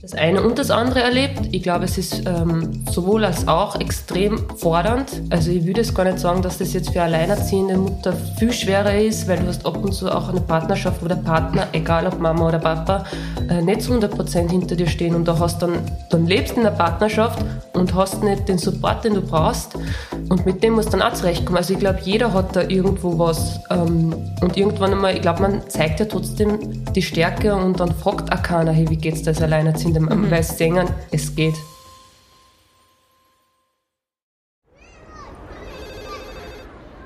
das eine und das andere erlebt. Ich glaube, es ist ähm, sowohl als auch extrem fordernd. Also ich würde es gar nicht sagen, dass das jetzt für alleinerziehende Mutter viel schwerer ist, weil du hast ab und zu auch eine Partnerschaft, wo der Partner, egal ob Mama oder Papa, äh, nicht zu 100% hinter dir stehen und da hast dann, dann lebst in der Partnerschaft und hast nicht den Support, den du brauchst und mit dem musst du dann auch zurechtkommen. Also ich glaube, jeder hat da irgendwo was ähm, und irgendwann einmal, ich glaube, man zeigt ja trotzdem die Stärke und dann fragt auch keiner, hey, wie geht's das alleinerziehend in dem, mhm. weil singen, es geht.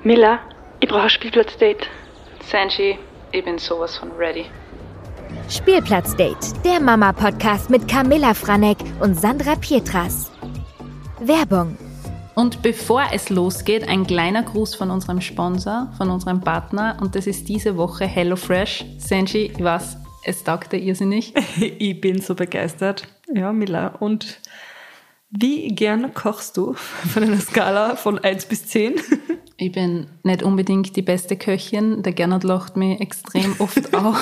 Miller, ich brauche ein Spielplatzdate. Sanji, ich bin sowas von ready. Spielplatzdate, der Mama-Podcast mit Camilla Franek und Sandra Pietras. Werbung. Und bevor es losgeht, ein kleiner Gruß von unserem Sponsor, von unserem Partner. Und das ist diese Woche HelloFresh. Sanji, ich weiß, es taugt dir irrsinnig. ich bin so begeistert. Ja, Mila. Und wie gern kochst du von einer Skala von 1 bis 10? Ich bin nicht unbedingt die beste Köchin. Der Gernot lacht mich extrem oft auch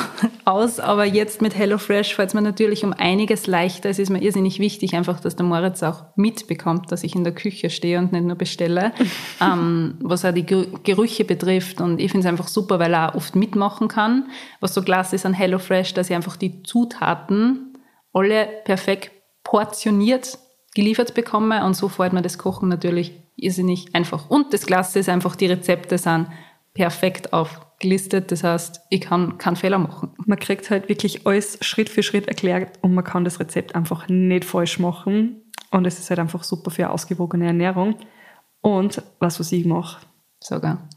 aus. Aber jetzt mit HelloFresh fällt es mir natürlich um einiges leichter. Es ist mir irrsinnig wichtig, einfach, dass der Moritz auch mitbekommt, dass ich in der Küche stehe und nicht nur bestelle, ähm, was auch die Gerüche betrifft. Und ich finde es einfach super, weil er auch oft mitmachen kann. Was so klasse ist an HelloFresh, dass ich einfach die Zutaten alle perfekt portioniert geliefert bekomme und so fällt mir das Kochen natürlich irrsinnig einfach. Und das Klasse ist einfach, die Rezepte sind perfekt aufgelistet. Das heißt, ich kann keinen Fehler machen. Man kriegt halt wirklich alles Schritt für Schritt erklärt und man kann das Rezept einfach nicht falsch machen. Und es ist halt einfach super für ausgewogene Ernährung. Und was, was ich mache? Sogar.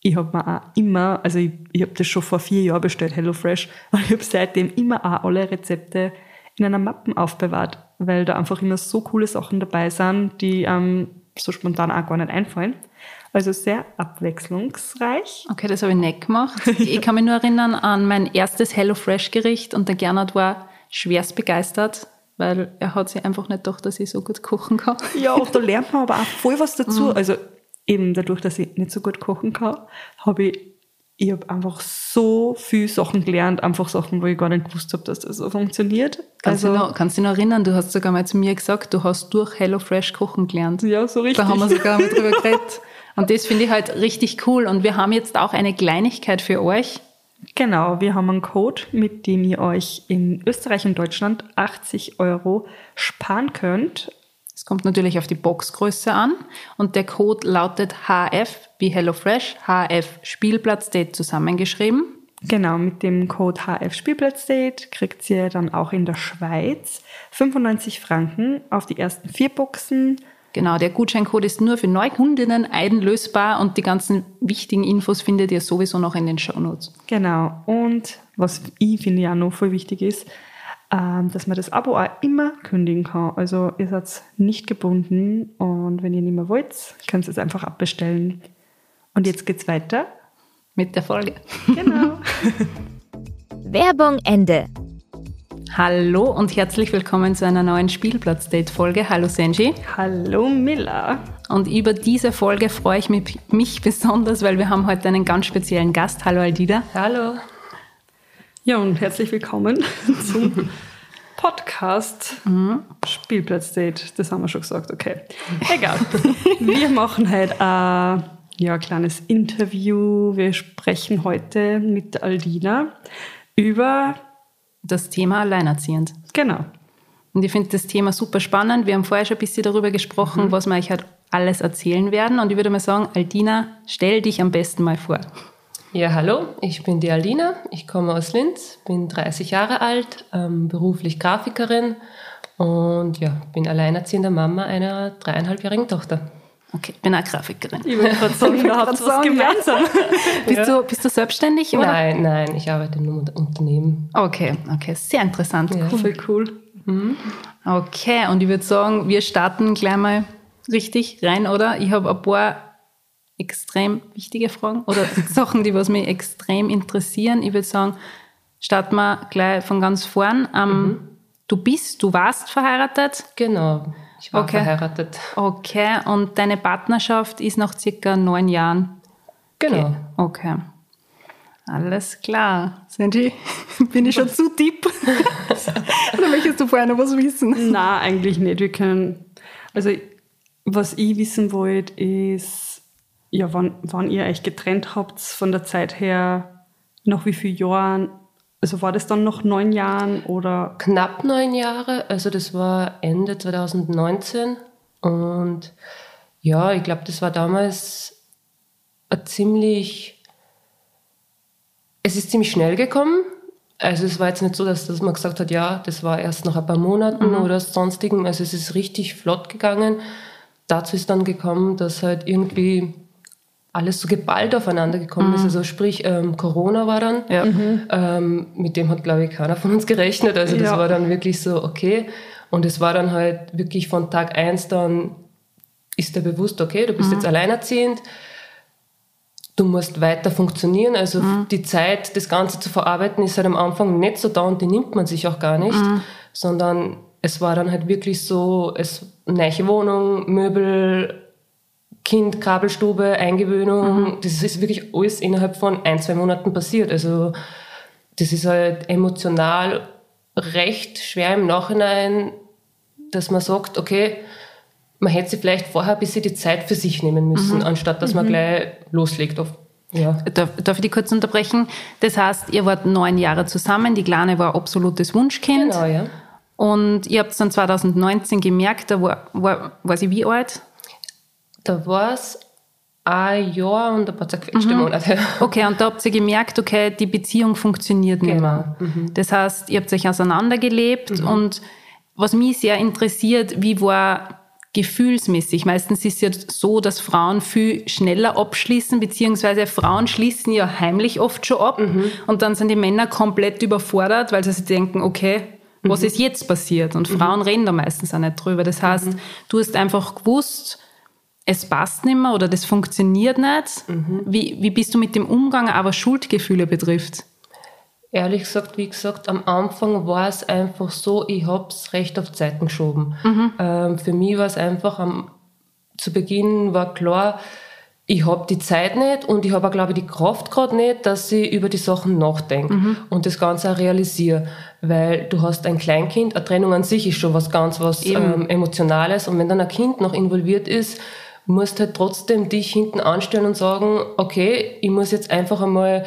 Ich habe mir auch immer, also ich, ich habe das schon vor vier Jahren bestellt, HelloFresh, und ich habe seitdem immer auch alle Rezepte in einer Mappen aufbewahrt, weil da einfach immer so coole Sachen dabei sind, die ähm, so spontan auch gar nicht einfallen. Also sehr abwechslungsreich. Okay, das habe ich nicht gemacht. Ich kann mich nur erinnern an mein erstes HelloFresh-Gericht und der Gernot war schwerst begeistert, weil er hat sich einfach nicht gedacht, dass ich so gut kochen kann. Ja, da lernt man aber auch voll was dazu. Mhm. Also eben dadurch, dass ich nicht so gut kochen kann, habe ich ich habe einfach so viele Sachen gelernt, einfach Sachen, wo ich gar nicht gewusst habe, dass das so funktioniert. Kannst, also, du noch, kannst du dich noch erinnern, du hast sogar mal zu mir gesagt, du hast durch HelloFresh kochen gelernt. Ja, so richtig. Da haben wir sogar mal drüber geredet. Und das finde ich halt richtig cool. Und wir haben jetzt auch eine Kleinigkeit für euch. Genau, wir haben einen Code, mit dem ihr euch in Österreich und Deutschland 80 Euro sparen könnt. Es kommt natürlich auf die Boxgröße an und der Code lautet HF wie HelloFresh, HF Spielplatzdate zusammengeschrieben. Genau, mit dem Code HF Spielplatzdate kriegt ihr dann auch in der Schweiz 95 Franken auf die ersten vier Boxen. Genau, der Gutscheincode ist nur für Neukundinnen einlösbar und die ganzen wichtigen Infos findet ihr sowieso noch in den Shownotes. Genau, und was ich finde ja noch voll wichtig ist, dass man das Abo auch immer kündigen kann. Also ihr seid nicht gebunden und wenn ihr nicht mehr wollt, könnt ihr es einfach abbestellen. Und jetzt geht's weiter mit der Folge. Genau. Werbung Ende. Hallo und herzlich willkommen zu einer neuen Spielplatz-Date-Folge. Hallo Senji. Hallo Miller. Und über diese Folge freue ich mich, mich besonders, weil wir haben heute einen ganz speziellen Gast. Hallo Aldida. Hallo. Ja, und herzlich willkommen zum Podcast mhm. Spielplatzdate. Das haben wir schon gesagt, okay. Egal. wir machen heute ein ja, kleines Interview. Wir sprechen heute mit Aldina über das Thema Alleinerziehend. Genau. Und ich finde das Thema super spannend. Wir haben vorher schon ein bisschen darüber gesprochen, mhm. was wir euch halt alles erzählen werden. Und ich würde mal sagen, Aldina, stell dich am besten mal vor. Ja, hallo, ich bin die Alina, ich komme aus Linz, bin 30 Jahre alt, ähm, beruflich Grafikerin und ja, bin alleinerziehende Mama einer dreieinhalbjährigen Tochter. Okay, ich bin auch Grafikerin. Ich würde gerade sagen, da habt ihr was gemeinsam. bist, ja. du, bist du selbstständig? Oder? Nein, nein, ich arbeite nur mit Unternehmen. Okay, okay, sehr interessant. Ja. Cool, cool. Mhm. Okay, und ich würde sagen, wir starten gleich mal richtig rein, oder? Ich habe ein paar extrem wichtige Fragen oder Sachen, die was mich extrem interessieren. Ich würde sagen, starten wir gleich von ganz vorn. Ähm, mhm. Du bist, du warst verheiratet? Genau, ich war okay. verheiratet. Okay, und deine Partnerschaft ist nach circa neun Jahren? Genau. Okay. okay. Alles klar. Sandy, bin ich schon zu deep? Oder möchtest du vorher noch was wissen? Na, eigentlich nicht. Wir können, also was ich wissen wollte, ist, ja, wann, wann ihr euch getrennt habt von der Zeit her, nach wie vielen Jahren? Also war das dann noch neun Jahren oder? Knapp neun Jahre, also das war Ende 2019 und ja, ich glaube, das war damals ein ziemlich es ist ziemlich schnell gekommen. Also es war jetzt nicht so, dass, dass man gesagt hat, ja, das war erst nach ein paar Monaten mhm. oder sonstigen. Also es ist richtig flott gegangen. Dazu ist dann gekommen, dass halt irgendwie alles so geballt aufeinander gekommen mhm. ist. Also sprich, ähm, Corona war dann, ja. mhm. ähm, mit dem hat, glaube ich, keiner von uns gerechnet. Also das ja. war dann wirklich so, okay. Und es war dann halt wirklich von Tag eins dann, ist dir bewusst, okay, du bist mhm. jetzt alleinerziehend du musst weiter funktionieren. Also mhm. die Zeit, das Ganze zu verarbeiten, ist halt am Anfang nicht so da und die nimmt man sich auch gar nicht, mhm. sondern es war dann halt wirklich so, es neue Wohnung, Möbel, Kind, Kabelstube, Eingewöhnung, mhm. das ist wirklich alles innerhalb von ein, zwei Monaten passiert. Also das ist halt emotional recht schwer im Nachhinein, dass man sagt, okay, man hätte sich vielleicht vorher ein bisschen die Zeit für sich nehmen müssen, mhm. anstatt dass man mhm. gleich loslegt. Auf, ja. Darf, darf ich dich kurz unterbrechen? Das heißt, ihr wart neun Jahre zusammen, die Kleine war absolutes Wunschkind. Genau, ja. Und ihr habt es dann 2019 gemerkt, da war, war, war sie wie alt? Da war es ein Jahr und ein paar zerquetschte mhm. Monate. Okay, und da habt ihr gemerkt, okay, die Beziehung funktioniert genau. nicht mehr. Mhm. Das heißt, ihr habt euch auseinandergelebt mhm. und was mich sehr interessiert, wie war gefühlsmäßig. Meistens ist es ja so, dass Frauen viel schneller abschließen, beziehungsweise Frauen schließen ja heimlich oft schon ab mhm. und dann sind die Männer komplett überfordert, weil sie sich denken, okay, was mhm. ist jetzt passiert? Und mhm. Frauen reden da meistens auch nicht drüber. Das heißt, mhm. du hast einfach gewusst, es passt nicht mehr oder das funktioniert nicht. Mhm. Wie, wie bist du mit dem Umgang, aber Schuldgefühle betrifft? Ehrlich gesagt, wie gesagt, am Anfang war es einfach so, ich habe es recht auf Zeiten geschoben. Mhm. Ähm, für mich war es einfach, am, zu Beginn war klar, ich habe die Zeit nicht und ich habe auch, glaube ich, die Kraft gerade nicht, dass ich über die Sachen nachdenke mhm. und das Ganze auch realisiere. Weil du hast ein Kleinkind, eine Trennung an sich ist schon was ganz was ähm, Emotionales und wenn dann ein Kind noch involviert ist, musst halt trotzdem dich hinten anstellen und sagen, okay, ich muss jetzt einfach einmal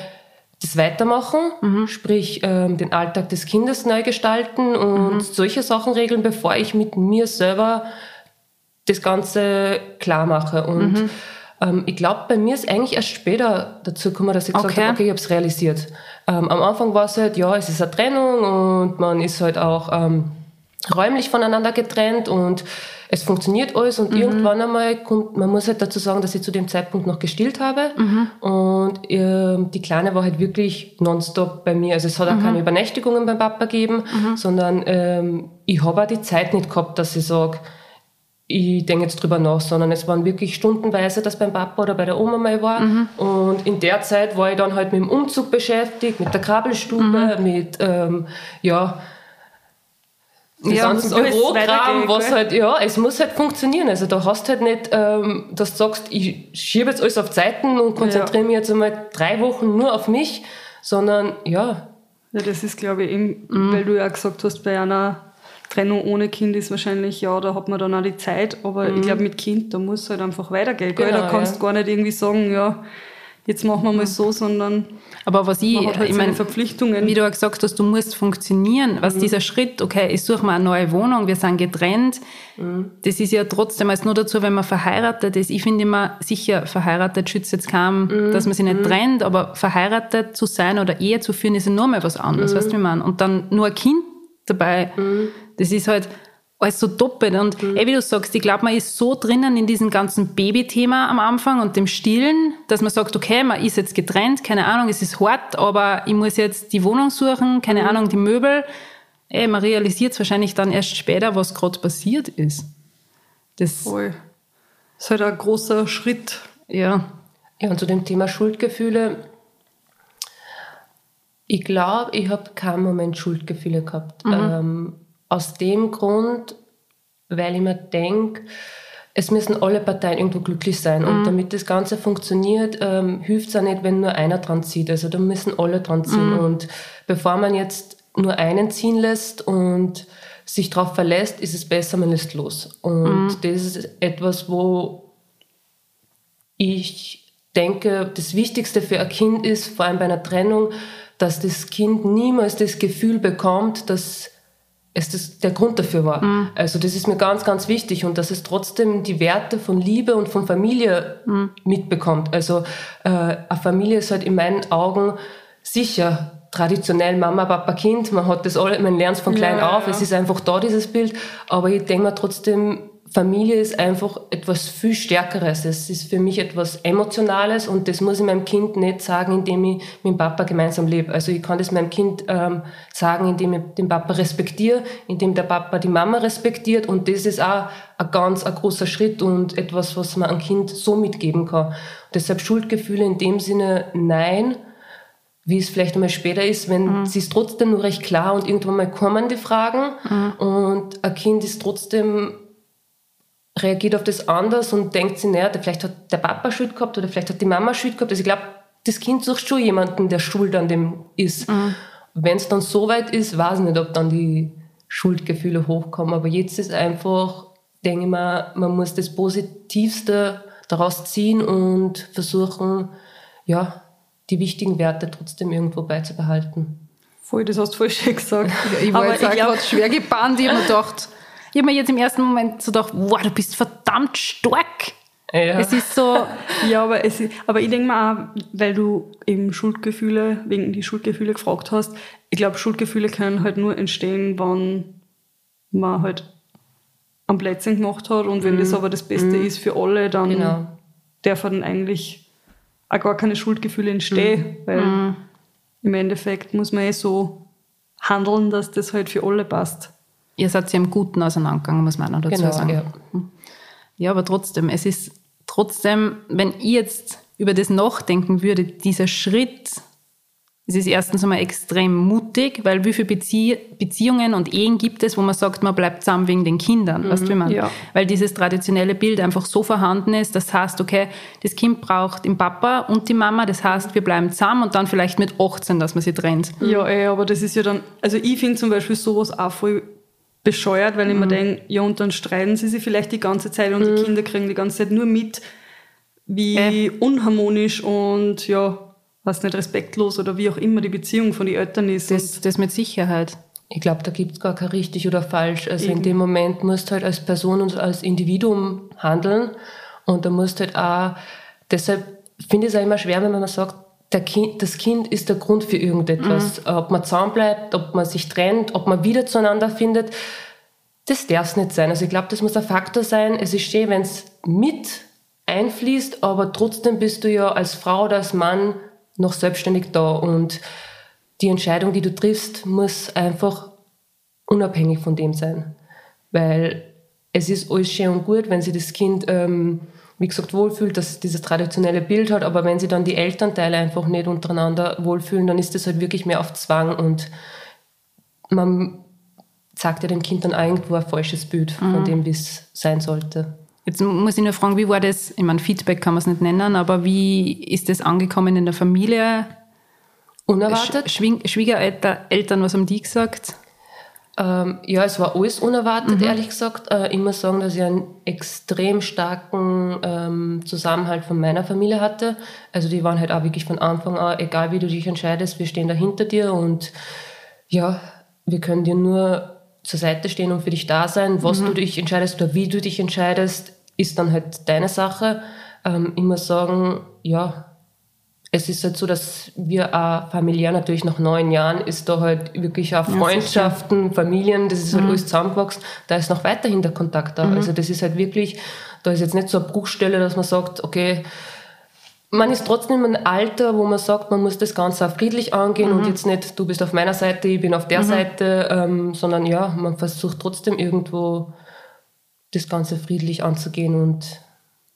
das weitermachen, mhm. sprich ähm, den Alltag des Kindes neu gestalten und mhm. solche Sachen regeln, bevor ich mit mir selber das Ganze klar mache. Und mhm. ähm, ich glaube, bei mir ist eigentlich erst später dazu gekommen, dass ich gesagt okay. habe, okay, ich habe es realisiert. Ähm, am Anfang war es halt, ja, es ist eine Trennung und man ist halt auch ähm, räumlich voneinander getrennt und es funktioniert alles und mhm. irgendwann einmal kommt, man muss halt dazu sagen, dass ich zu dem Zeitpunkt noch gestillt habe mhm. und äh, die Kleine war halt wirklich nonstop bei mir. Also es hat auch mhm. keine Übernächtigungen beim Papa gegeben, mhm. sondern ähm, ich habe auch die Zeit nicht gehabt, dass ich sage, ich denke jetzt drüber nach, sondern es waren wirklich stundenweise, dass beim Papa oder bei der Oma mal war. Mhm. Und in der Zeit war ich dann halt mit dem Umzug beschäftigt, mit der Kabelstube, mhm. mit, ähm, ja, ja, ganzen Bürokram, was halt, ja, es muss halt funktionieren. Also du hast halt nicht, ähm, dass du sagst, ich schiebe jetzt alles auf Zeiten und konzentriere ja. mich jetzt einmal drei Wochen nur auf mich, sondern ja. Ja, das ist, glaube ich, eben, mhm. weil du ja gesagt hast, bei einer Trennung ohne Kind ist wahrscheinlich, ja, da hat man dann auch die Zeit, aber mhm. ich glaube, mit Kind, da muss halt einfach weitergehen. Genau, da kannst du ja. gar nicht irgendwie sagen, ja, jetzt machen wir mal so, sondern aber was ich, halt ich meine, Verpflichtungen. Wie du auch gesagt hast, du musst funktionieren. Was mhm. dieser Schritt, okay, ich suche mir eine neue Wohnung, wir sind getrennt, mhm. das ist ja trotzdem als nur dazu, wenn man verheiratet ist. Ich finde immer sicher, verheiratet schützt jetzt kaum, mhm. dass man sich nicht mhm. trennt, aber verheiratet zu sein oder Ehe zu führen, ist ja nur mal was anderes, mhm. weißt du, wie man. Und dann nur ein Kind dabei, mhm. das ist halt, alles so doppelt. Und mhm. eh, wie du sagst, ich glaube, man ist so drinnen in diesem ganzen Babythema am Anfang und dem Stillen, dass man sagt, okay, man ist jetzt getrennt, keine Ahnung, es ist hart, aber ich muss jetzt die Wohnung suchen, keine mhm. Ahnung, die Möbel. Ey, man realisiert es wahrscheinlich dann erst später, was gerade passiert ist. Das, Voll. ist halt ein großer Schritt. Ja. Ja, und zu dem Thema Schuldgefühle. Ich glaube, ich habe keinen Moment Schuldgefühle gehabt. Mhm. Ähm, aus dem Grund, weil ich mir denke, es müssen alle Parteien irgendwo glücklich sein. Und Mhm. damit das Ganze funktioniert, ähm, hilft es auch nicht, wenn nur einer dran zieht. Also da müssen alle dran ziehen. Mhm. Und bevor man jetzt nur einen ziehen lässt und sich darauf verlässt, ist es besser, man lässt los. Und Mhm. das ist etwas, wo ich denke, das Wichtigste für ein Kind ist, vor allem bei einer Trennung, dass das Kind niemals das Gefühl bekommt, dass es das, der Grund dafür war. Also das ist mir ganz, ganz wichtig und dass es trotzdem die Werte von Liebe und von Familie mitbekommt. Also äh, eine Familie ist halt in meinen Augen sicher traditionell Mama, Papa, Kind. Man hat das alle, man lernt es von klein Ja, auf. ja. Es ist einfach da dieses Bild. Aber ich denke mir trotzdem, Familie ist einfach etwas viel Stärkeres. Es ist für mich etwas Emotionales und das muss ich meinem Kind nicht sagen, indem ich mit dem Papa gemeinsam lebe. Also ich kann das meinem Kind ähm, sagen, indem ich den Papa respektiere, indem der Papa die Mama respektiert und das ist auch ein ganz ein großer Schritt und etwas, was man einem Kind so mitgeben kann. deshalb Schuldgefühle in dem Sinne nein, wie es vielleicht einmal später ist, wenn sie ist trotzdem nur recht klar und irgendwann mal kommen die Fragen und ein Kind ist trotzdem reagiert auf das anders und denkt sich, naja, vielleicht hat der Papa Schuld gehabt oder vielleicht hat die Mama Schuld gehabt. Also ich glaube, das Kind sucht schon jemanden, der schuld an dem ist. Wenn es dann so weit ist, weiß ich nicht, ob dann die Schuldgefühle hochkommen. Aber jetzt ist einfach, denke ich mal, man muss das Positivste daraus ziehen und versuchen, ja, die wichtigen Werte trotzdem irgendwo beizubehalten. Voll, das hast du voll schön gesagt. Ich war Aber jetzt auch glaub- gerade schwer gebannt. Ich habe mir gedacht, ich habe mir jetzt im ersten Moment so gedacht, wow, du bist verdammt stark. Ja. Es ist so, Ja, aber, es, ist- aber ich denke mal auch, weil du eben Schuldgefühle, wegen die Schuldgefühle gefragt hast, ich glaube, Schuldgefühle können halt nur entstehen, wenn man halt am Plätzchen gemacht hat und wenn das aber das Beste ist für alle, dann Genau. darf dann eigentlich auch gar keine Schuldgefühle entstehen, weil im Endeffekt muss man eh so handeln, dass das halt für alle passt. Ihr seid ja im Guten auseinandergegangen, muss man auch dazu Genau, sagen. ja. Ja, aber trotzdem, es ist trotzdem, wenn ich jetzt über das nachdenken würde, dieser Schritt, es ist erstens einmal extrem mutig, weil wie viele Bezie Beziehungen und Ehen gibt es, wo man sagt, man bleibt zusammen wegen den Kindern, weißt du, wie man? ja. Weil dieses traditionelle Bild einfach so vorhanden ist, das heißt, okay, das Kind braucht den Papa und die Mama, das heißt, wir bleiben zusammen und dann vielleicht mit 18, dass man sie trennt. Ja, ey, aber das ist ja dann, also ich finde zum Beispiel sowas auch voll bescheuert, weil ich mir denke, ja, und dann streiten sie sich vielleicht die ganze Zeit und die Kinder kriegen die ganze Zeit nur mit, wie Äh. unharmonisch und ja, was nicht respektlos oder wie auch immer die Beziehung von den Eltern ist. Das, das mit Sicherheit. Ich glaube, da gibt's gar kein richtig oder falsch. Also in Eben. dem Moment musst du halt als Person und als Individuum handeln. Und da musst du halt auch, deshalb finde ich es auch immer schwer, wenn man sagt, kind, das Kind ist der Grund für irgendetwas. Ob man zusammenbleibt, ob man sich trennt, ob man wieder zueinander findet. Das darf es nicht sein. Also ich glaube, das muss ein Faktor sein. Es ist schön, wenn es mit einfließt, aber trotzdem bist du ja als Frau oder als Mann noch selbstständig da. Und die Entscheidung, die du triffst, muss einfach unabhängig von dem sein. Weil es ist alles schön und gut, wenn sich das Kind, ähm, wie gesagt, wohlfühlt, dass es dieses traditionelle Bild hat, aber wenn sie dann die Elternteile einfach nicht untereinander wohlfühlen, dann ist das halt wirklich mehr auf Zwang und man sagt ja dem Kind dann irgendwo ein falsches Bild von dem, wie es sein sollte. Jetzt muss ich nur fragen, wie war das? Ich meine, Feedback kann man es nicht nennen, aber wie ist das angekommen in der Familie? Unerwartet? Sch Schwiegereltern, Eltern, was haben die gesagt? Ähm, ja, es war alles unerwartet, ehrlich gesagt. Äh, ich muss sagen, dass ich einen extrem starken ähm, Zusammenhalt von meiner Familie hatte. Also die waren halt auch wirklich von Anfang an, egal wie du dich entscheidest, wir stehen da hinter dir und ja, wir können dir nur zur Seite stehen und für dich da sein. Was du dich entscheidest oder wie du dich entscheidest, ist dann halt deine Sache. Ähm, ich muss sagen, ja, es ist halt so, dass wir auch familiär natürlich nach neun Jahren ist da halt wirklich auch Freundschaften, Familien, das ist halt alles zusammengewachsen. Da ist noch weiterhin der Kontakt da. Also das ist halt wirklich, da ist jetzt nicht so eine Bruchstelle, dass man sagt, okay, man ist trotzdem im Alter, wo man sagt, man muss das Ganze auch friedlich angehen und jetzt nicht, du bist auf meiner Seite, ich bin auf der Seite, ähm, sondern ja, man versucht trotzdem irgendwo das Ganze friedlich anzugehen und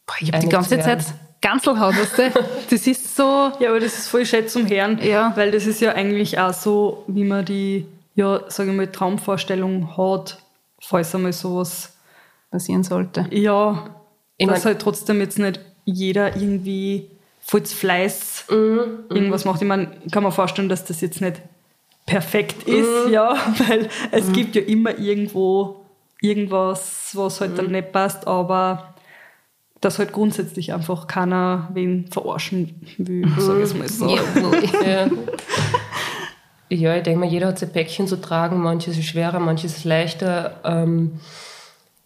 Boah, ich habe die ganze zu Ganzelhaut, weißt du? Das ist so... Ja, aber das ist voll schön zum Hören, Ja. weil das ist ja eigentlich auch so, wie man die, ja, sage ich mal, Traumvorstellung hat, falls einmal sowas, passieren sollte. ja, Ich dass halt trotzdem jetzt nicht jeder irgendwie vollz Fleiß Mhm, irgendwas macht. Ich meine, kann mir vorstellen, dass das jetzt nicht perfekt Mhm. ist, ja, weil es gibt ja immer irgendwo irgendwas, was halt dann nicht passt, aber dass halt grundsätzlich einfach keiner wen verarschen will, sag ich mal so. Ja. ja, ich denke mal, jeder hat sein Päckchen zu tragen. Manches ist schwerer, manches ist leichter. Ähm,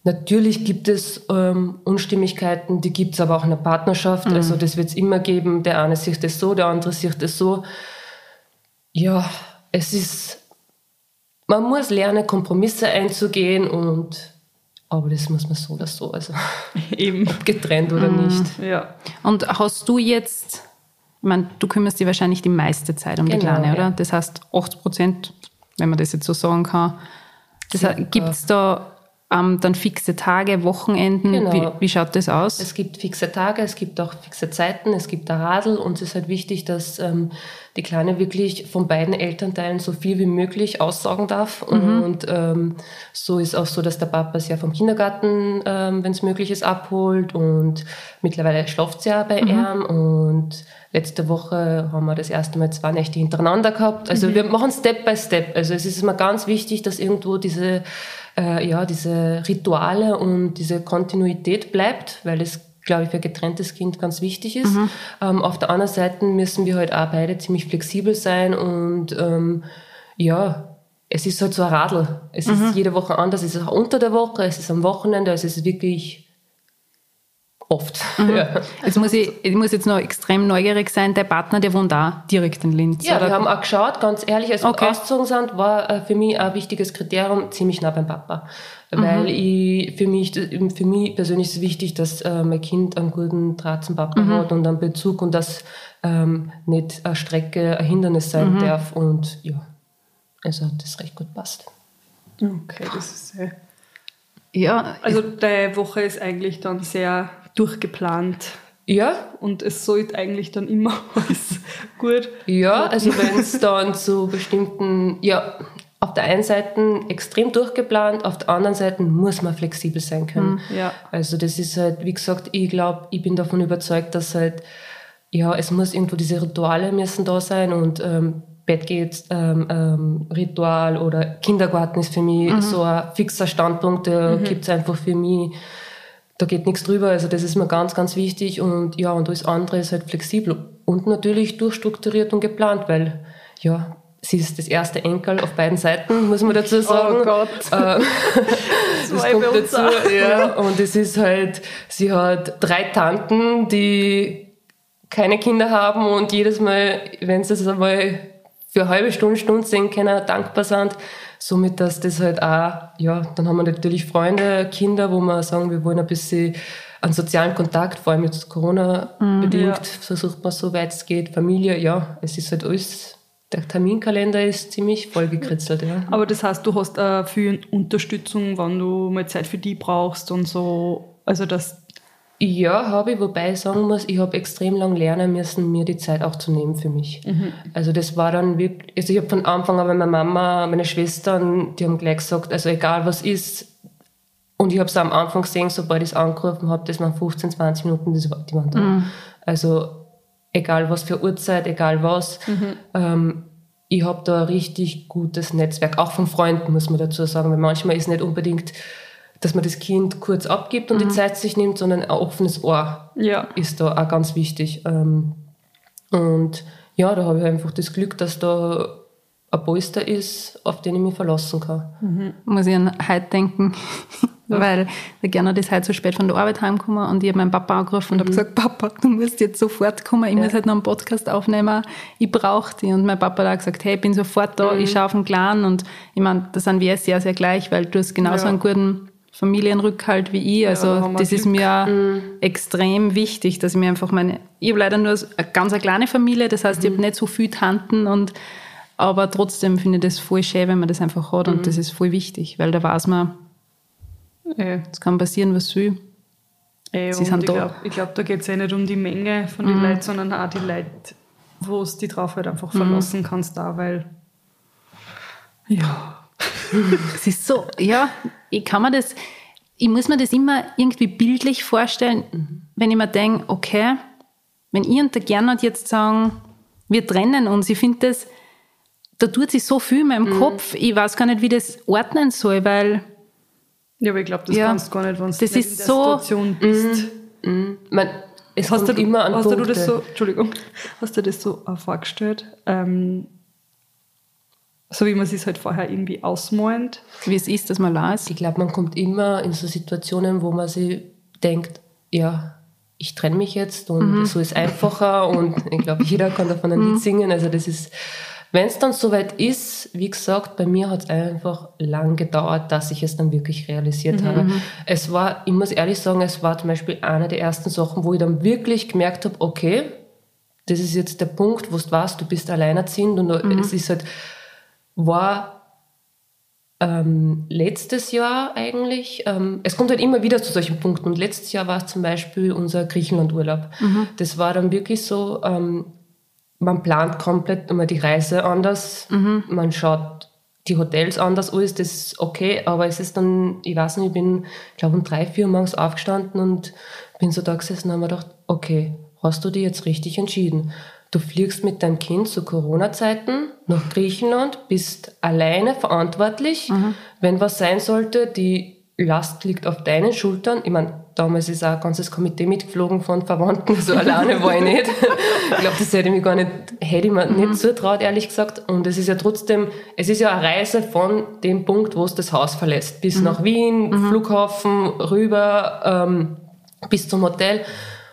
natürlich gibt es ähm, Unstimmigkeiten, die gibt es aber auch in der Partnerschaft. Also das wird es immer geben. Der eine sieht das so, der andere sieht das so. Ja, es ist, man muss lernen, Kompromisse einzugehen und aber das muss man so oder so, also Eben. ob getrennt oder nicht. Ja. Und hast du jetzt, ich meine, du kümmerst dich wahrscheinlich die meiste Zeit um die Genau, Kleine, oder? ja. Das heißt 80 Prozent, wenn man das jetzt so sagen kann. Das. Gibt es da ähm, dann fixe Tage, Wochenenden? Genau. Wie, wie schaut das aus? Es gibt fixe Tage, es gibt auch fixe Zeiten, es gibt ein Radl und es ist halt wichtig, dass ähm, die Kleine wirklich von beiden Elternteilen so viel wie möglich aussaugen darf. Und ähm, so ist auch so, dass der Papa sie ja vom Kindergarten, ähm, wenn es möglich ist, abholt. Und mittlerweile schlaft sie ja bei ihm. Und letzte Woche haben wir das erste Mal zwei Nächte hintereinander gehabt. Also wir machen Step by Step. Also es ist immer ganz wichtig, dass irgendwo diese äh, ja, diese Rituale und diese Kontinuität bleibt, weil es, glaube ich, für ein getrenntes Kind ganz wichtig ist. Ähm, auf der anderen Seite müssen wir halt auch beide ziemlich flexibel sein und ähm, ja, es ist halt so ein Radl. Es ist jede Woche anders. Es ist auch unter der Woche, es ist am Wochenende, also es ist wirklich oft. Ja. Jetzt muss ich, ich muss jetzt noch extrem neugierig sein. Der Partner, der wohnt da direkt in Linz. Ja, oder? wir haben auch geschaut, ganz ehrlich, als Okay. wir ausgezogen sind, war äh, für mich ein wichtiges Kriterium ziemlich nah beim Papa. Weil ich, für mich, für mich persönlich ist es wichtig, dass äh, mein Kind einen guten Draht zum Papa hat und einen Bezug und dass ähm, nicht eine Strecke ein Hindernis sein darf. Und ja, also hat das recht gut passt. Okay, das ist sehr. ja, Also deine Woche ist eigentlich dann sehr durchgeplant Ja, und es sollte eigentlich dann immer alles gut. Ja, also wenn es dann zu bestimmten, ja, auf der einen Seite extrem durchgeplant, auf der anderen Seite muss man flexibel sein können. Ja. Also das ist halt, wie gesagt, ich glaube, ich bin davon überzeugt, dass halt, ja, es muss irgendwo diese Rituale müssen da sein und ähm, Bett geht, ähm, ähm, Ritual oder Kindergarten ist für mich so ein fixer Standpunkt, der gibt's einfach für mich da geht nichts drüber. Also das ist mir ganz, ganz wichtig. Und ja, und alles andere ist halt flexibel und natürlich durchstrukturiert und geplant, weil ja, sie ist das erste Enkel auf beiden Seiten, muss man dazu sagen. Oh Gott. Äh, das kommt dazu. auch. Ja. Und es ist halt, sie hat drei Tanten, die keine Kinder haben und jedes Mal, wenn sie es einmal für eine halbe Stunde, Stunde sehen können, dankbar sind. Somit, dass das halt auch, ja, dann haben wir natürlich Freunde, Kinder, wo wir sagen, wir wollen ein bisschen einen sozialen Kontakt, vor allem jetzt Corona bedingt, Ja. versucht man so weit es geht, Familie, ja, es ist halt alles, der Terminkalender ist ziemlich vollgekritzelt, ja. Aber das heißt, du hast äh, viel Unterstützung, wenn du mal Zeit für die brauchst und so. Also das, Ja, habe ich, wobei ich sagen muss, ich habe extrem lang lernen müssen, mir die Zeit auch zu nehmen für mich. Also das war dann wirklich, also ich habe von Anfang an, meine Mama, meine Schwestern, die haben gleich gesagt, also egal was ist, und ich habe es am Anfang gesehen, sobald ich es angerufen habe, das waren 15, 20 Minuten, das war, die waren da. Also egal was für Uhrzeit, egal was. Ähm, ich habe da ein richtig gutes Netzwerk, auch von Freunden, muss man dazu sagen, weil manchmal ist nicht unbedingt, dass man das Kind kurz abgibt und die Zeit sich nimmt, sondern ein offenes Ohr ja. ist da auch ganz wichtig. Ähm, und ja, da habe ich einfach das Glück, dass da ein Polster ist, auf den ich mich verlassen kann. muss ich an heute denken, weil der Gerner ist heute so spät von der Arbeit heimgekommen und ich habe meinen Papa angerufen und habe gesagt, Papa, du musst jetzt sofort kommen, ich muss halt noch einen Podcast aufnehmen, ich brauche dich. Und mein Papa hat gesagt, hey, ich bin sofort da, ich schaue auf den Kleinen und ich meine, da sind wir sehr, sehr gleich, weil du hast genauso Ja. einen guten Familienrückhalt wie ich, also wir das ist Glück. mir auch extrem wichtig, dass ich mir einfach meine, ich habe leider nur eine ganz eine kleine Familie, das heißt, ich habe nicht so viele Tanten und aber trotzdem finde ich das voll schön, wenn man das einfach hat und das ist voll wichtig, weil da weiß man, Äh, es kann passieren, was will. äh, Sie sind ich glaube, glaub, da geht es eh nicht um die Menge von den Leuten, sondern auch die Leute, wo es die drauf halt einfach verlassen kannst, da, weil ja. Es ist so, ja, ich kann mir das, ich muss mir das immer irgendwie bildlich vorstellen, mhm. wenn ich mir denke, okay, wenn ich und der Gernot jetzt sagen, wir trennen uns, ich finde das, da tut sich so viel in meinem mhm. Kopf, ich weiß gar nicht, wie das ordnen soll, weil. Ja, aber ich glaube, das ja, kannst du gar nicht, wenn du in der Situation bist. Mhm. mhm. Man, es hast du immer an hast Punkte. du das so, Entschuldigung, hast du das so vorgestellt? Ähm, so wie man es halt vorher irgendwie ausmalt. Wie es ist, dass man las. Ich glaube, man kommt immer in so Situationen, wo man sich denkt, ja, ich trenne mich jetzt und mhm. so ist einfacher und ich glaube, jeder kann davon ein Lied mhm. singen. Also das ist, wenn es dann soweit ist, wie gesagt, bei mir hat es einfach lang gedauert, dass ich es dann wirklich realisiert mhm. habe. Es war, ich muss ehrlich sagen, es war zum Beispiel eine der ersten Sachen, wo ich dann wirklich gemerkt habe, okay, das ist jetzt der Punkt, wo du weißt, du bist alleinerziehend und mhm. es ist halt, war ähm, letztes Jahr eigentlich, ähm, es kommt halt immer wieder zu solchen Punkten und letztes Jahr war es zum Beispiel unser Griechenlandurlaub. Mhm. Das war dann wirklich so, ähm, man plant komplett immer die Reise anders, mhm. man schaut die Hotels anders alles, das ist okay, aber es ist dann, ich weiß nicht, ich bin, glaube um drei, vier Uhr morgens aufgestanden und bin so da gesessen und habe mir gedacht, okay, hast du dich jetzt richtig entschieden? Du fliegst mit deinem Kind zu Corona-Zeiten nach Griechenland, bist alleine verantwortlich. Mhm. Wenn was sein sollte, die Last liegt auf deinen Schultern. Ich meine, damals ist auch ein ganzes Komitee mitgeflogen von Verwandten, so alleine war ich nicht. ich glaube, das hätte ich mir gar nicht, hätte ich mir mhm. nicht zutraut, ehrlich gesagt. Und es ist ja trotzdem, es ist ja eine Reise von dem Punkt, wo es das Haus verlässt, bis mhm. nach Wien, mhm. Flughafen, rüber, ähm, bis zum Hotel.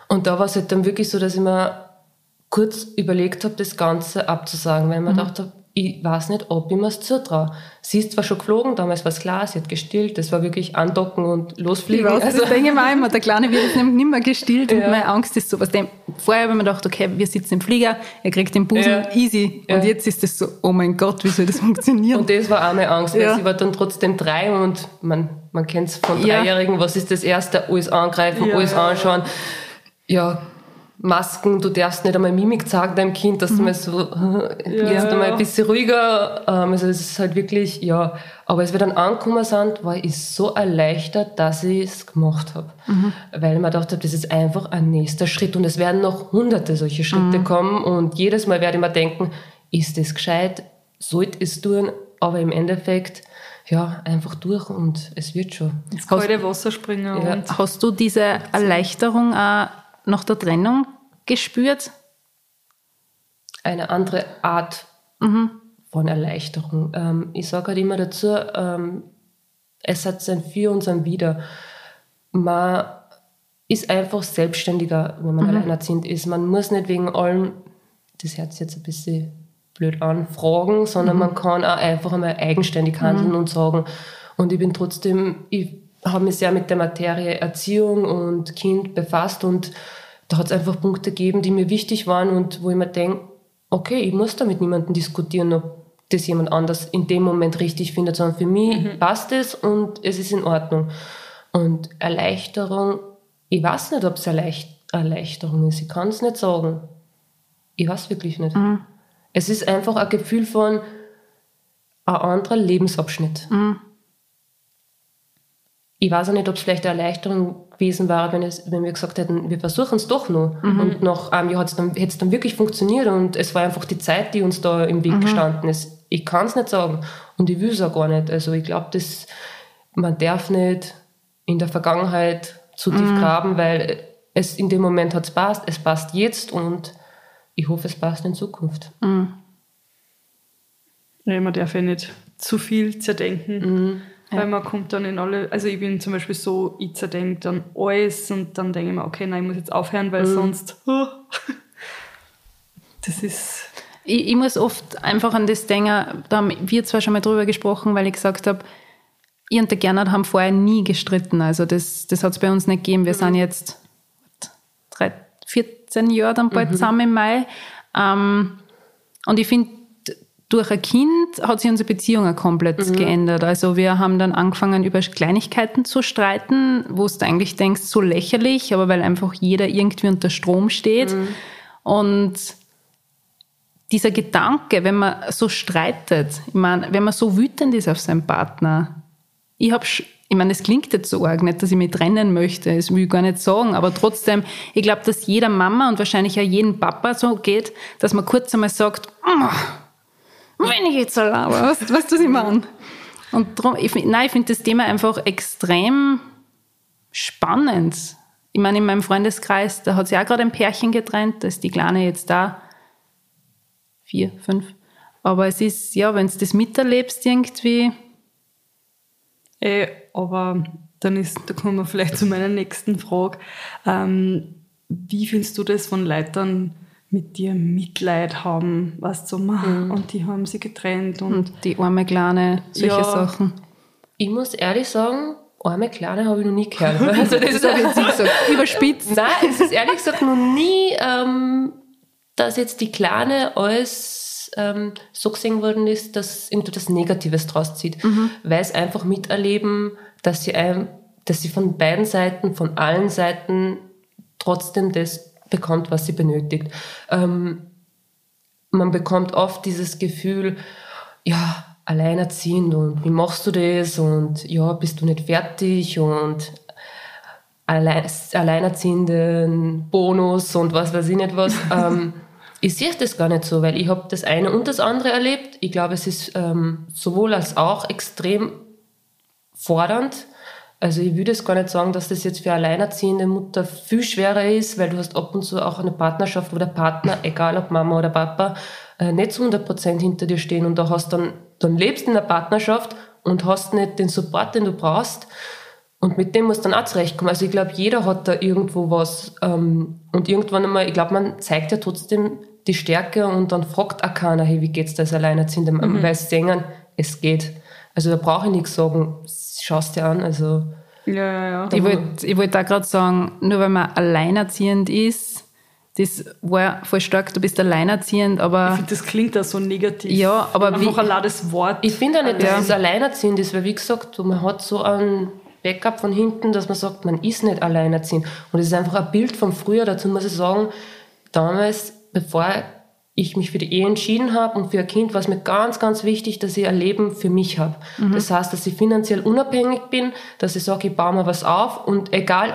Und da war es halt dann wirklich so, dass ich mir kurz überlegt habe, das Ganze abzusagen, weil man mhm. dachte, ich weiß nicht, ob ich mir es zutraue. Sie ist zwar schon geflogen, damals war es klar, sie hat gestillt, das war wirklich andocken und losfliegen. Ich weiß, also, das denke ich mir immer, der Kleine wird jetzt nicht mehr gestillt ja. und meine Angst ist so, was dem, vorher habe ich mir gedacht, okay, wir sitzen im Flieger, er kriegt den Busen, ja. easy. Und jetzt ist es so, oh mein Gott, wie soll das funktionieren? Und das war auch meine Angst, weil sie war dann trotzdem drei und man, man kennt es von Dreijährigen, was ist das Erste? Alles angreifen, alles anschauen. Ja, Masken, du darfst nicht einmal Mimik zeigen deinem Kind, dass du mhm. mal so, ja. jetzt einmal ein bisschen ruhiger, ähm, also es ist halt wirklich, ja, aber als wir dann angekommen sind, war ich so erleichtert, dass ich es gemacht habe. Mhm. Weil ich mir gedacht habe, das ist einfach ein nächster Schritt und es werden noch hunderte solche Schritte mhm. kommen und jedes Mal werde ich mir denken, ist das gescheit, sollte es tun, aber im Endeffekt, ja, einfach durch und es wird schon. Ins kalte Wasser springen. Ja. Hast du diese Erleichterung auch nach der Trennung gespürt? Eine andere Art mhm. von Erleichterung. Ähm, ich sage halt immer dazu, ähm, es hat sein Für und sein Wider. Man ist einfach selbstständiger, wenn man mhm. alleinerziehend ist. Man muss nicht wegen allem, das hört sich jetzt ein bisschen blöd an, fragen, sondern mhm. man kann auch einfach einmal eigenständig handeln mhm. und sagen, und ich bin trotzdem, ich habe mich sehr mit der Materie Erziehung und Kind befasst und da hat es einfach Punkte gegeben, die mir wichtig waren und wo ich mir denke, okay, ich muss da mit niemandem diskutieren, ob das jemand anders in dem Moment richtig findet, sondern für mich mhm. passt es und es ist in Ordnung. Und Erleichterung, ich weiß nicht, ob es Erleicht Erleichterung ist, ich kann es nicht sagen. Ich weiß wirklich nicht. Mhm. Es ist einfach ein Gefühl von ein anderer Lebensabschnitt. Mhm ich weiß auch nicht, ob es vielleicht eine Erleichterung gewesen wäre, wenn, es, wenn wir gesagt hätten, wir versuchen es doch noch. Mhm. Und nach einem Jahr dann, hätte es dann wirklich funktioniert und es war einfach die Zeit, die uns da im Weg mhm. gestanden ist. Ich kann es nicht sagen und ich will es auch gar nicht. Also ich glaube, man darf nicht in der Vergangenheit zu tief mhm. graben, weil es in dem Moment hat es passt, es passt jetzt und ich hoffe, es passt in Zukunft. Mhm. Ja, man darf ja nicht zu viel zerdenken. Mhm. Ja. Weil man kommt dann in alle, also ich bin zum Beispiel so, ich zerdenke dann alles und dann denke ich mir, okay, nein, ich muss jetzt aufhören, weil mhm. sonst, oh, das ist... Ich, ich, muss oft einfach an das denken, da haben wir zwar schon mal drüber gesprochen, weil ich gesagt habe, ich und der Gernot haben vorher nie gestritten, also das, das hat es bei uns nicht gegeben. Wir mhm. sind jetzt drei, 14 Jahre dann bald mhm. zusammen im Mai ähm, und ich finde, durch ein Kind hat sich unsere Beziehung komplett mhm. geändert. Also wir haben dann angefangen, über Kleinigkeiten zu streiten, wo du eigentlich denkst, so lächerlich, aber weil einfach jeder irgendwie unter Strom steht. Mhm. Und dieser Gedanke, wenn man so streitet, ich meine, wenn man so wütend ist auf seinen Partner, ich habe ich meine, es klingt jetzt so arg, nicht, dass ich mich trennen möchte, das will ich gar nicht sagen, aber trotzdem, ich glaube, dass jeder Mama und wahrscheinlich auch jeden Papa so geht, dass man kurz einmal sagt, wenn ich jetzt allein war, weißt, du, was ich meine? Und darum, ich, nein, ich finde das Thema einfach extrem spannend. Ich meine, in meinem Freundeskreis, da hat sich auch gerade ein Pärchen getrennt, da ist die Kleine jetzt da, vier, fünf. Aber es ist, ja, wenn du das miterlebst irgendwie, Ey, aber dann ist, da kommen wir vielleicht zu meiner nächsten Frage. Ähm, wie findest du das, von Leuten mit dir Mitleid haben, was so machen Mhm. und die haben sie getrennt und, und die arme Kleine, solche Ja. Sachen. Ich muss ehrlich sagen, arme Kleine habe ich noch nie gehört. Also das ist Das habe ich jetzt nicht gesagt. Überspitzt. Nein, es ist ehrlich gesagt noch nie, ähm, dass jetzt die Kleine als ähm, so gesehen worden ist, dass irgendwie das Negatives draus zieht. Weil es einfach miterleben, dass sie, ein, dass sie von beiden Seiten, von allen Seiten trotzdem das bekommt, was sie benötigt. Ähm, man bekommt oft dieses Gefühl, ja, alleinerziehend und wie machst du das und ja, bist du nicht fertig und allein, alleinerziehenden Bonus und was weiß ich nicht was. ähm, ich sehe das gar nicht so, weil ich habe das eine und das andere erlebt. Ich glaube, es ist ähm, sowohl als auch extrem fordernd. Also ich würde es gar nicht sagen, dass das jetzt für eine alleinerziehende Mutter viel schwerer ist, weil du hast ab und zu auch eine Partnerschaft, wo der Partner, egal ob Mama oder Papa, äh, nicht zu 100 Prozent hinter dir stehen und da hast dann, dann lebst in der Partnerschaft und hast nicht den Support, den du brauchst. Und mit dem musst du dann auch zurechtkommen. Also ich glaube, jeder hat da irgendwo was. Ähm, und irgendwann einmal, ich glaube, man zeigt ja trotzdem die Stärke und dann fragt auch keiner, hey, wie geht's da als Alleinerziehende? Mhm. Weil sie sehen, es geht. Also da brauche ich nichts sagen, schaust dir an. Also ja, ja, ja. Ich wollte wollt auch gerade sagen, nur weil man alleinerziehend ist, das war voll stark, du bist alleinerziehend, aber Ich finde, das klingt da so negativ. Ja, aber Einfach wie- allein das Wort. Ich finde auch nicht, Ja. dass es alleinerziehend ist, weil wie gesagt, so, man hat so ein Backup von hinten, dass man sagt, man ist nicht alleinerziehend. Und es ist einfach ein Bild von früher. Dazu muss ich sagen, damals, bevor ich mich für die Ehe entschieden habe und für ein Kind, war es mir ganz, ganz wichtig, dass ich ein Leben für mich habe. Das heißt, dass ich finanziell unabhängig bin, dass ich sage, ich baue mir was auf und egal,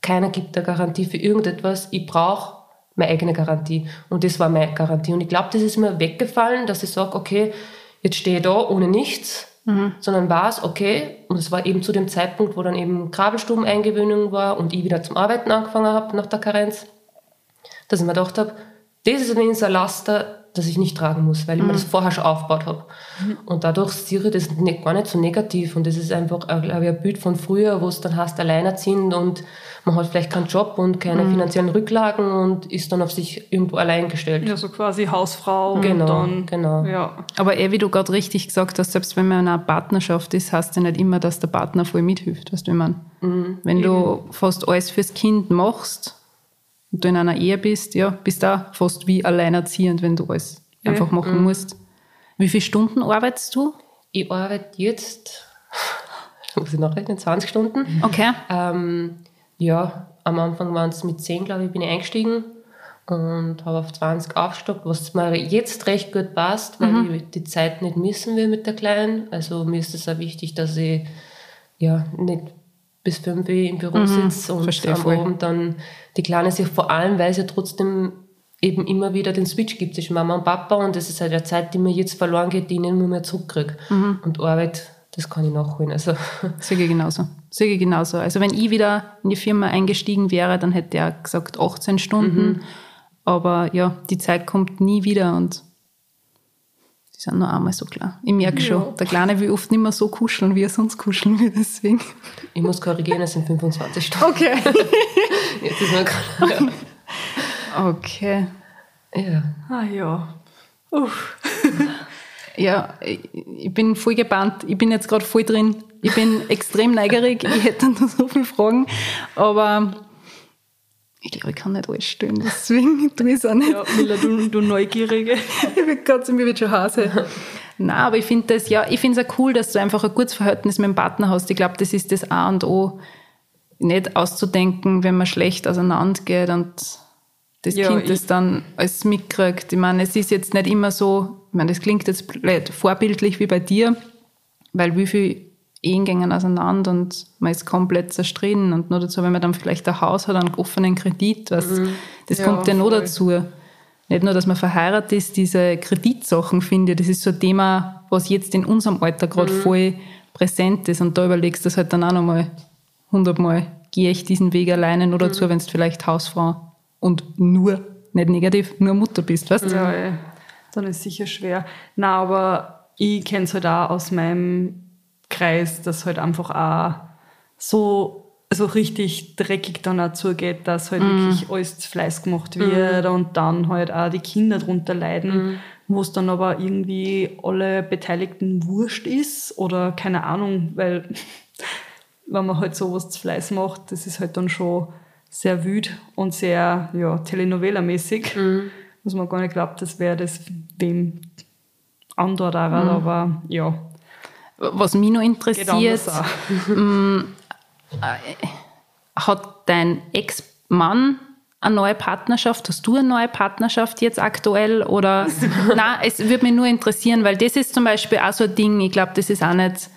keiner gibt eine Garantie für irgendetwas, ich brauche meine eigene Garantie. Und das war meine Garantie. Und ich glaube, das ist mir weggefallen, dass ich sage, okay, jetzt stehe ich da ohne nichts, sondern war es, okay, und es war eben zu dem Zeitpunkt, wo dann eben Kabelstuben-Eingewöhnung war und ich wieder zum Arbeiten angefangen habe nach der Karenz, dass ich mir gedacht habe, das ist ein Laster, das ich nicht tragen muss, weil ich mir das vorher schon aufgebaut habe. Und dadurch sehe ich das nicht, gar nicht so negativ. Und das ist einfach, äh, glaube ich, ein Bild von früher, wo es dann heißt, alleinerziehend und man hat vielleicht keinen Job und keine finanziellen Rücklagen und ist dann auf sich irgendwo allein gestellt. ja, so quasi Hausfrau Genau, und dann. genau. Ja. Aber eh, wie du gerade richtig gesagt hast, selbst wenn man in einer Partnerschaft ist, heißt ja nicht immer, dass der Partner voll mithilft, weißt du, wie man. Wenn du fast alles fürs Kind machst und du in einer Ehe bist, ja, bist du auch fast wie alleinerziehend, wenn du alles Ja. einfach machen musst. Wie viele Stunden arbeitest du? Ich arbeite jetzt, muss ich nachrechnen, 20 Stunden. Okay. Ähm, ja, am Anfang waren es mit 10, glaube ich, bin ich eingestiegen und habe auf 20 aufgestockt, was mir jetzt recht gut passt, weil ich die Zeit nicht missen will mit der Kleinen. Also mir ist es auch wichtig, dass ich ja nicht bis 5 Uhr im Büro sitze und am voll. Abend dann die Kleine sich vor allem, weil es ja trotzdem eben immer wieder den Switch gibt zwischen Mama und Papa und das ist halt eine Zeit, die mir jetzt verloren geht, die ich nicht mehr zurückkriege. Und Arbeit, das kann ich nachholen. Also ich genauso. Ich genauso. Also wenn ich wieder in die Firma eingestiegen wäre, dann hätte er gesagt 18 Stunden. Aber ja, die Zeit kommt nie wieder und die sind nur einmal so klar. Ich merke schon, der Kleine will oft nicht mehr so kuscheln, wie er sonst kuscheln will, deswegen. ich muss korrigieren, es sind 25 Stunden. Okay. Jetzt ist mir gerade. Okay. Ja. Ah ja. Uff. Ja, ich ich bin voll gebannt. Ich bin jetzt gerade voll drin. Ich bin extrem neugierig. Ich hätte noch so viele Fragen. Aber ich glaube, ich kann nicht alles stellen. Deswegen tue ich es auch nicht. Ja, Mila, du, du Neugierige. Ich bin Gott, mir wird schon Hase. Nein, aber ich finde das, ja, ich finde es auch cool, dass du einfach ein gutes Verhältnis mit dem Partner hast. Ich glaube, das ist das A und O. Nicht auszudenken, wenn man schlecht auseinandergeht und das Ja, Kind das dann alles mitkriegt. Ich meine, es ist jetzt nicht immer so, ich meine, das klingt jetzt blöd, vorbildlich wie bei dir, weil wie viel Ehen gehen auseinander und man ist komplett zerstritten. Und nur dazu, wenn man dann vielleicht ein Haus hat, einen offenen Kredit, was, mhm. das ja, kommt ja noch dazu. Nicht nur, dass man verheiratet ist, diese Kreditsachen, finde ich, das ist so ein Thema, was jetzt in unserem Alter gerade mhm. voll präsent ist. Und da überlegst du das halt dann auch nochmal hundertmal, gehe ich diesen Weg alleine nur dazu, mhm. wenn du vielleicht Hausfrau und nur, nicht negativ, nur Mutter bist, weißt du? Ja, ja, dann ist es sicher schwer. Na, aber ich kenne es halt auch aus meinem Kreis, dass halt einfach auch so so richtig dreckig dann auch zugeht, dass halt mm. wirklich alles zu Fleiß gemacht wird mm. und dann halt auch die Kinder drunter leiden, mm. wo es dann aber irgendwie alle Beteiligten wurscht ist oder keine Ahnung, weil wenn man halt sowas zu Fleiß macht, das ist halt dann schon sehr wüt und sehr ja, Telenovela-mäßig, mhm. was man gar nicht glaubt, das wäre das wem andauert, mhm. aber ja. Was mich noch interessiert, mm, äh, hat dein Ex-Mann eine neue Partnerschaft? Hast du eine neue Partnerschaft jetzt aktuell? Oder na, es würde mich nur interessieren, weil das ist zum Beispiel auch so ein Ding, ich glaube, das ist auch nicht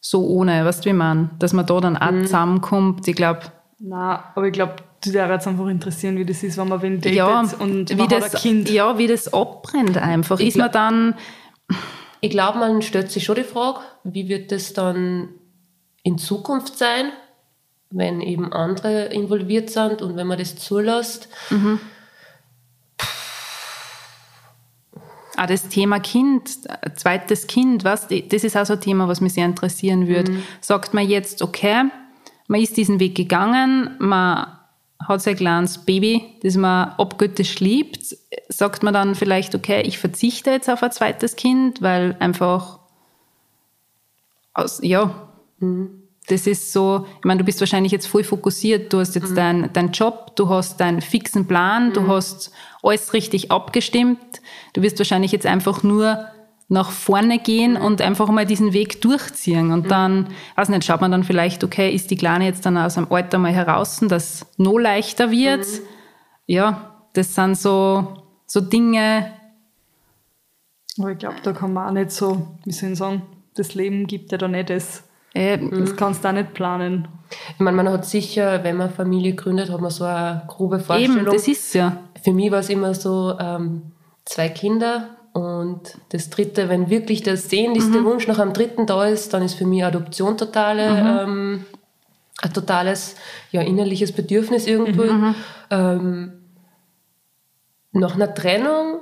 so ohne, weißt du, wie man, dass man da dann auch mhm. zusammenkommt. Ich glaube. Na, aber ich glaube, du würde jetzt einfach interessieren, wie das ist, wenn man wen datet ja, und wie das, Kind. Ja, wie das abbrennt einfach. Ich ist glaub, man dann. Ich glaube, man stellt sich schon die Frage, wie wird das dann in Zukunft sein, wenn eben andere involviert sind und wenn man das zulässt. Mhm. Ah, das Thema Kind, zweites Kind, was, das ist auch so ein Thema, was mich sehr interessieren würde. Mhm. Sagt man jetzt, okay, man ist diesen Weg gegangen, man hat sein kleines Baby, das man abgöttisch liebt, sagt man dann vielleicht, okay, ich verzichte jetzt auf ein zweites Kind, weil einfach aus, ja, mhm. das ist so, ich meine, du bist wahrscheinlich jetzt voll fokussiert, du hast jetzt mhm. deinen dein Job, du hast deinen fixen Plan, du mhm. hast alles richtig abgestimmt, du wirst wahrscheinlich jetzt einfach nur nach vorne gehen mhm. und einfach mal diesen Weg durchziehen. Und mhm. dann, weiß nicht, schaut man dann vielleicht, okay, ist die Kleine jetzt dann aus dem Alter mal heraus, dass es noch leichter wird? Mhm. Ja, das sind so, so Dinge. Aber ich glaube, da kann man auch nicht so, wie soll ich sagen, das Leben gibt ja da nicht das. Äh, das kannst du auch nicht planen. Ich meine, man hat sicher, wenn man Familie gründet, hat man so eine grobe Vorstellung. Eben, das ist ja. Für mich war es immer so, ähm, zwei Kinder, und das dritte, wenn wirklich der sehnlichste mhm. Wunsch nach einem dritten da ist, dann ist für mich Adoption totale, mhm. ähm, ein totales ja, innerliches Bedürfnis irgendwo. Mhm. mhm. Ähm, nach einer Trennung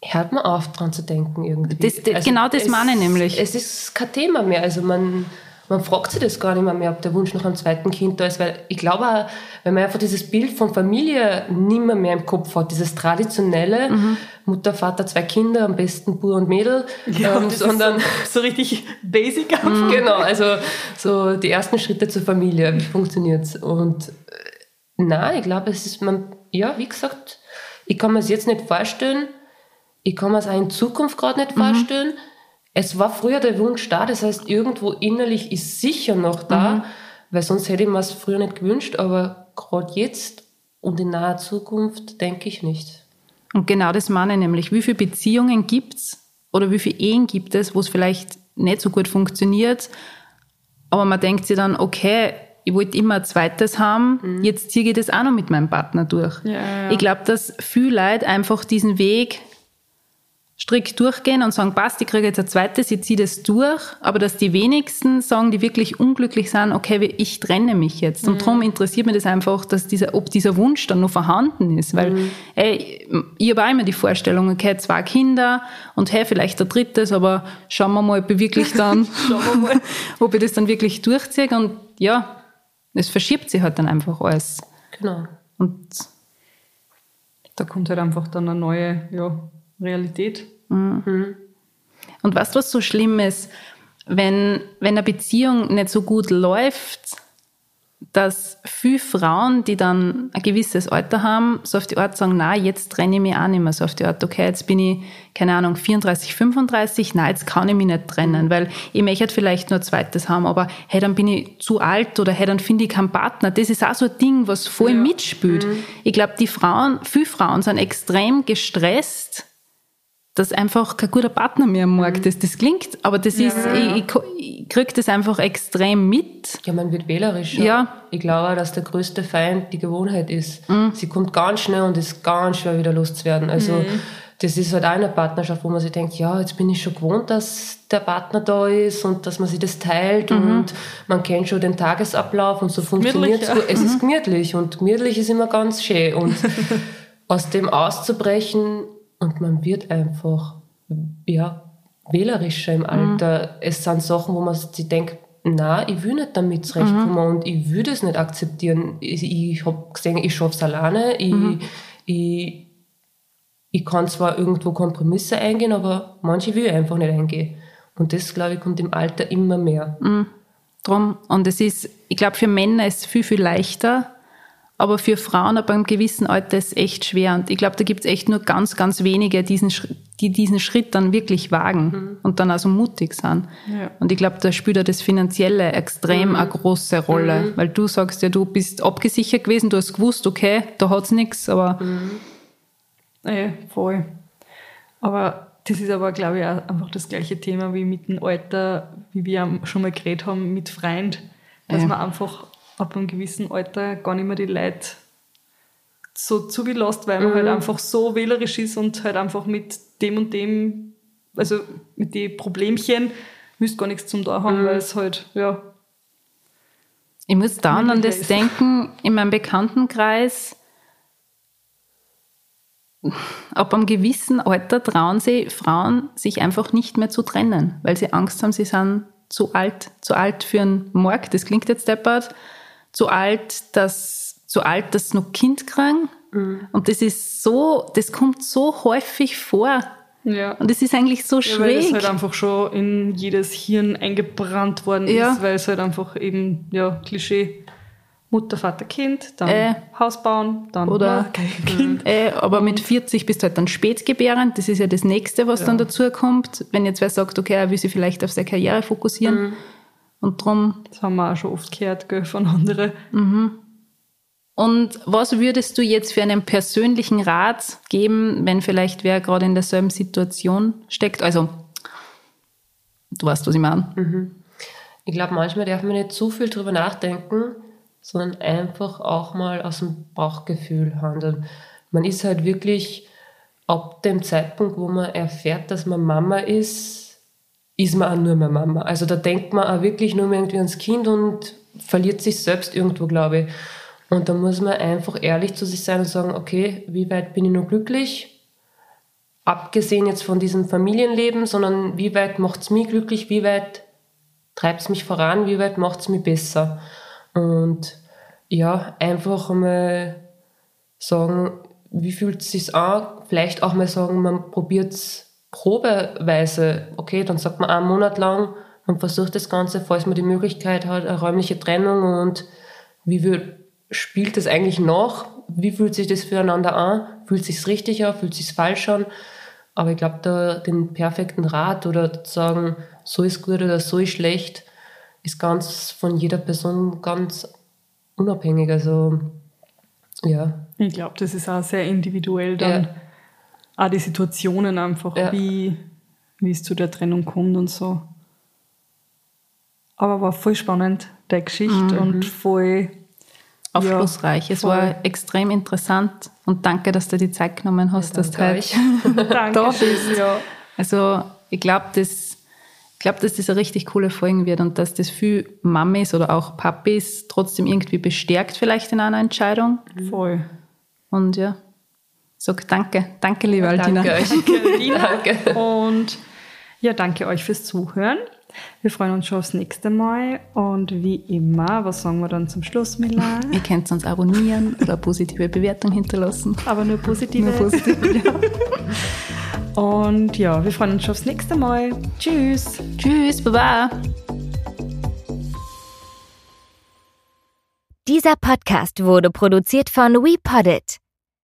hört man auf, dran zu denken irgendwie. Das, das, also genau das meine ich nämlich. Es ist kein Thema mehr. Also man, man fragt sich das gar nicht mehr, mehr, ob der Wunsch nach einem zweiten Kind da ist, weil ich glaube, auch, wenn man einfach dieses Bild von Familie nicht mehr, mehr im Kopf hat, dieses traditionelle, mhm. Mutter, Vater, zwei Kinder, am besten Bur und Mädel, ja, ähm, sondern so, so, richtig basic einfach. Mhm. Genau, also so die ersten Schritte zur Familie, wie funktioniert's? Und äh, nein, ich glaube, es ist man, ja, wie gesagt, ich kann mir es jetzt nicht vorstellen, ich kann mir es auch in Zukunft gerade nicht mhm. Es war früher der Wunsch da, das heißt, irgendwo innerlich ist sicher noch da, mhm. weil sonst hätte ich mir es früher nicht gewünscht, aber gerade jetzt und in naher Zukunft denke ich nicht. Und genau das meine ich nämlich. Wie viele Beziehungen gibt es oder wie viele Ehen gibt es, wo es vielleicht nicht so gut funktioniert, aber man denkt sich dann, okay, ich wollte immer ein zweites haben, mhm. jetzt ziehe ich das auch noch mit meinem Partner durch. Ja, ja. Ich glaube, dass viele Leute einfach diesen Weg strikt durchgehen und sagen, passt, ich kriege jetzt ein zweites, ich ziehe das durch, aber dass die wenigsten sagen, die wirklich unglücklich sind, okay, ich trenne mich jetzt. Und mhm. darum interessiert mich das einfach, dass dieser, ob dieser Wunsch dann noch vorhanden ist. Weil mhm. ey, ich habe auch immer die Vorstellung, okay, zwei Kinder und hey, vielleicht ein drittes, aber schauen wir mal, ob ich wirklich dann, ob ich das dann wirklich durchziehe. Und ja, es verschiebt sich halt dann einfach alles. Genau. Und da kommt halt einfach dann eine neue, ja, Realität. Mhm. Und weißt du, was so schlimm ist? Wenn, wenn eine Beziehung nicht so gut läuft, dass viele Frauen, die dann ein gewisses Alter haben, so auf die Art sagen, na, jetzt trenne ich mich auch nicht mehr so auf die Art, okay, jetzt bin ich, keine Ahnung, 34, 35, na, jetzt kann ich mich nicht trennen, weil ich möchte vielleicht nur ein zweites haben, aber hey, dann bin ich zu alt oder hey, dann finde ich keinen Partner. Das ist auch so ein Ding, was voll ja. mitspielt. Mhm. Ich glaube, die Frauen, viele Frauen sind extrem gestresst, dass einfach kein guter Partner mehr am Markt ist. Das klingt, aber das ist, ich, ich, kriege das einfach extrem mit. Ja, man wird wählerischer. Ja. Ich glaube, dass der größte Feind die Gewohnheit ist. Sie kommt ganz schnell und ist ganz schwer wieder loszuwerden. Also das ist halt eine Partnerschaft, wo man sich denkt, ja, jetzt bin ich schon gewohnt, dass der Partner da ist und dass man sich das teilt und man kennt schon den Tagesablauf und so funktioniert es. gemütlich, Es ist gemütlich und gemütlich ist immer ganz schön und aus dem auszubrechen und man wird einfach, ja, wählerischer im Alter. Es sind Sachen, wo man sich denkt, na, ich will nicht damit zurechtkommen und ich will das nicht akzeptieren. Ich, ich habe gesehen, ich schaffe es alleine, ich, ich, ich kann zwar irgendwo Kompromisse eingehen, aber manche will ich einfach nicht eingehen. Und das, glaube ich, kommt im Alter immer mehr. Drum. Und es ist, ich glaube, für Männer ist es viel, viel leichter, aber für Frauen ab einem gewissen Alter ist es echt schwer. Und ich glaube, da gibt es echt nur ganz, ganz wenige, diesen, die diesen Schritt dann wirklich wagen und dann also mutig sind. Ja. Und ich glaube, da spielt ja das Finanzielle extrem eine große Rolle, weil du sagst ja, du bist abgesichert gewesen, du hast gewusst, okay, da hat's nichts, aber Ey, Eh, voll. Aber das ist aber, glaube ich, auch einfach das gleiche Thema wie mit dem Alter, wie wir schon mal geredet haben, mit Freund, dass Ja. man einfach ab einem gewissen Alter gar nicht mehr die Leute so zugelost, weil man halt einfach so wählerisch ist und halt einfach mit dem und dem, also mit den Problemchen, müsst gar nichts zum da haben, weil es halt, ja, Ich muss dauernd an das denken, in meinem Bekanntenkreis, ab einem gewissen Alter trauen sie Frauen, sich einfach nicht mehr zu trennen, weil sie Angst haben, sie sind zu alt, zu alt für einen Markt, das klingt jetzt deppert, zu alt, dass, zu alt, dass noch Kind kriegen. Und das ist so, das kommt so häufig vor. ja. Und das ist eigentlich so Ja, weil schräg. halt einfach schon in jedes Hirn eingebrannt worden Ja. ist, weil es halt einfach eben, ja, Klischee, Mutter, Vater, Kind, dann Äh. Haus bauen, dann Oder- kein Kind. Äh, aber mit 40 bist du halt dann spätgebärend. Das ist ja das Nächste, was dann dazu kommt. Wenn jetzt wer sagt, okay, er will sich vielleicht auf seine Karriere fokussieren. Und drum. Das haben wir auch schon oft gehört, gell, von anderen. Und was würdest du jetzt für einen persönlichen Rat geben, wenn vielleicht wer gerade in derselben Situation steckt? Also, du weißt, was ich meine. Ich glaube, manchmal darf man nicht zu viel drüber nachdenken, sondern einfach auch mal aus dem Bauchgefühl handeln. Man ist halt wirklich ab dem Zeitpunkt, wo man erfährt, dass man Mama ist, ist man auch nur mehr Mama. Also da denkt man auch wirklich nur mehr irgendwie ans Kind und verliert sich selbst irgendwo, glaube ich. Und da muss man einfach ehrlich zu sich sein und sagen, okay, wie weit bin ich noch glücklich? Abgesehen jetzt von diesem Familienleben, sondern wie weit macht es mich glücklich? Wie weit treibt es mich voran, wie weit macht es mich besser. Und ja, einfach einmal sagen, wie fühlt es sich an? Vielleicht auch mal sagen, man probiert es probeweise. Okay, dann sagt man einen Monat lang, man versucht das Ganze, falls man die Möglichkeit hat, eine räumliche Trennung und wie wird, spielt das eigentlich nach? Wie fühlt sich das füreinander an? Fühlt sich richtig an? Fühlt sich falsch an? Aber ich glaube, da den perfekten Rat oder zu sagen, so ist gut oder so ist schlecht, ist ganz von jeder Person ganz unabhängig. Also, ja. Ich glaube, das ist auch sehr individuell dann. Ja. Auch die Situationen einfach, Ja. wie, wie es zu der Trennung kommt und so. Aber war voll spannend, der Geschichte und voll Aufschlussreich. es voll. war extrem interessant. Und danke, dass du die Zeit genommen hast, dass du euch. Danke Da schön, ja. Also ich glaube, das, ich glaub, dass das eine richtig coole Folge wird und dass das für Mamis oder auch Papis trotzdem irgendwie bestärkt vielleicht in einer Entscheidung. Voll. Und ja, sag danke. Danke, liebe Altina. Danke euch. Danke. Und ja, danke euch fürs Zuhören. Wir freuen uns schon aufs nächste Mal. Und wie immer, was sagen wir dann zum Schluss, Milan? Ihr könnt uns abonnieren oder positive Bewertung hinterlassen. Aber nur positive. Nur positive. Und ja, wir freuen uns schon aufs nächste Mal. Tschüss. Tschüss, baba. Dieser Podcast wurde produziert von WePoddit.